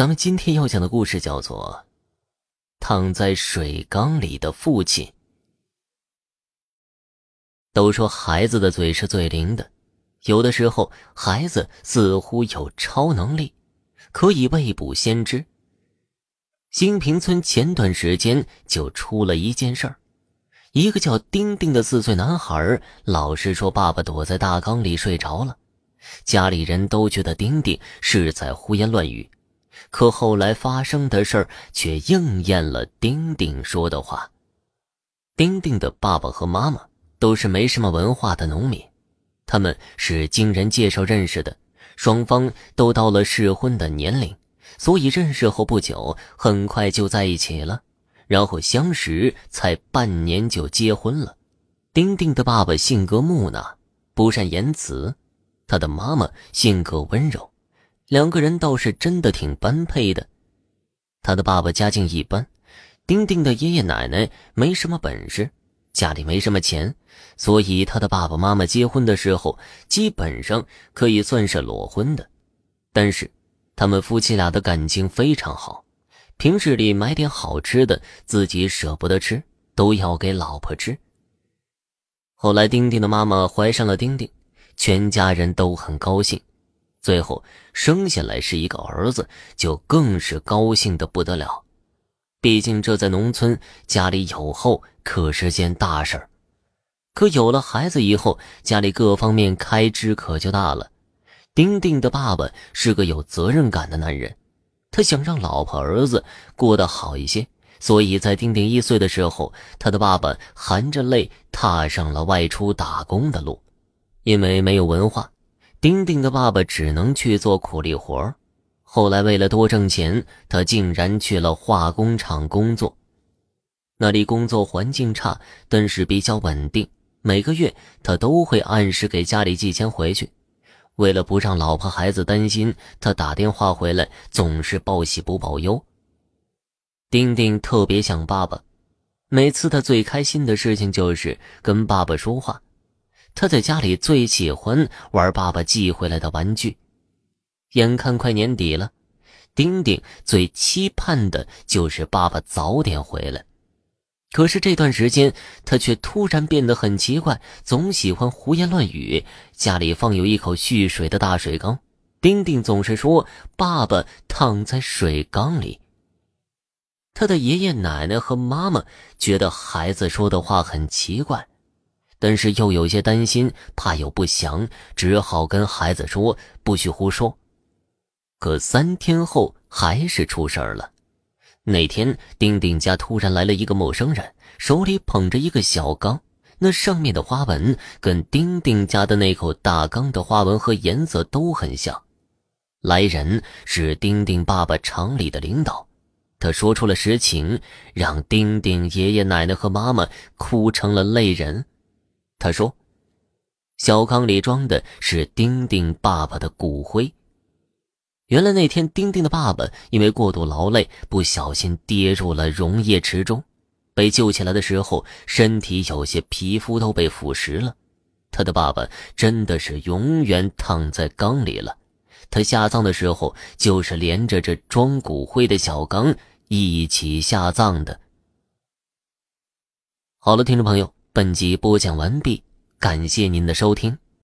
咱们今天要讲的故事叫做《躺在水缸里的父亲》。都说孩子的嘴是最灵的，有的时候孩子似乎有超能力，可以未卜先知。新平村前段时间就出了一件事儿，一个叫丁丁的四岁男孩老是说爸爸躲在大缸里睡着了，家里人都觉得丁丁是在胡言乱语。可后来发生的事儿却应验了丁丁说的话。丁丁的爸爸和妈妈都是没什么文化的农民，他们是经人介绍认识的，双方都到了适婚的年龄，所以认识后不久，很快就在一起了，然后相识才半年就结婚了。丁丁的爸爸性格木讷，不善言辞，他的妈妈性格温柔。两个人倒是真的挺般配的。他的爸爸家境一般，丁丁的爷爷奶奶没什么本事，家里没什么钱，所以他的爸爸妈妈结婚的时候基本上可以算是裸婚的。但是，他们夫妻俩的感情非常好，平日里买点好吃的自己舍不得吃，都要给老婆吃。后来，丁丁的妈妈怀上了丁丁，全家人都很高兴。最后生下来是一个儿子，就更是高兴的不得了。毕竟这在农村家里有后可是件大事儿。可有了孩子以后，家里各方面开支可就大了。丁丁的爸爸是个有责任感的男人，他想让老婆儿子过得好一些，所以在丁丁一岁的时候，他的爸爸含着泪踏上了外出打工的路，因为没有文化。丁丁的爸爸只能去做苦力活后来为了多挣钱，他竟然去了化工厂工作。那里工作环境差，但是比较稳定。每个月他都会按时给家里寄钱回去。为了不让老婆孩子担心，他打电话回来总是报喜不报忧。丁丁特别想爸爸，每次他最开心的事情就是跟爸爸说话。他在家里最喜欢玩爸爸寄回来的玩具。眼看快年底了，丁丁最期盼的就是爸爸早点回来。可是这段时间，他却突然变得很奇怪，总喜欢胡言乱语。家里放有一口蓄水的大水缸，丁丁总是说爸爸躺在水缸里。他的爷爷奶奶和妈妈觉得孩子说的话很奇怪。但是又有些担心，怕有不祥，只好跟孩子说不许胡说。可三天后还是出事儿了。那天，丁丁家突然来了一个陌生人，手里捧着一个小缸，那上面的花纹跟丁丁家的那口大缸的花纹和颜色都很像。来人是丁丁爸爸厂里的领导，他说出了实情，让丁丁爷爷奶奶和妈妈哭成了泪人。他说：“小缸里装的是丁丁爸爸的骨灰。原来那天，丁丁的爸爸因为过度劳累，不小心跌入了溶液池中。被救起来的时候，身体有些皮肤都被腐蚀了。他的爸爸真的是永远躺在缸里了。他下葬的时候，就是连着这装骨灰的小缸一起下葬的。”好了，听众朋友。本集播讲完毕，感谢您的收听。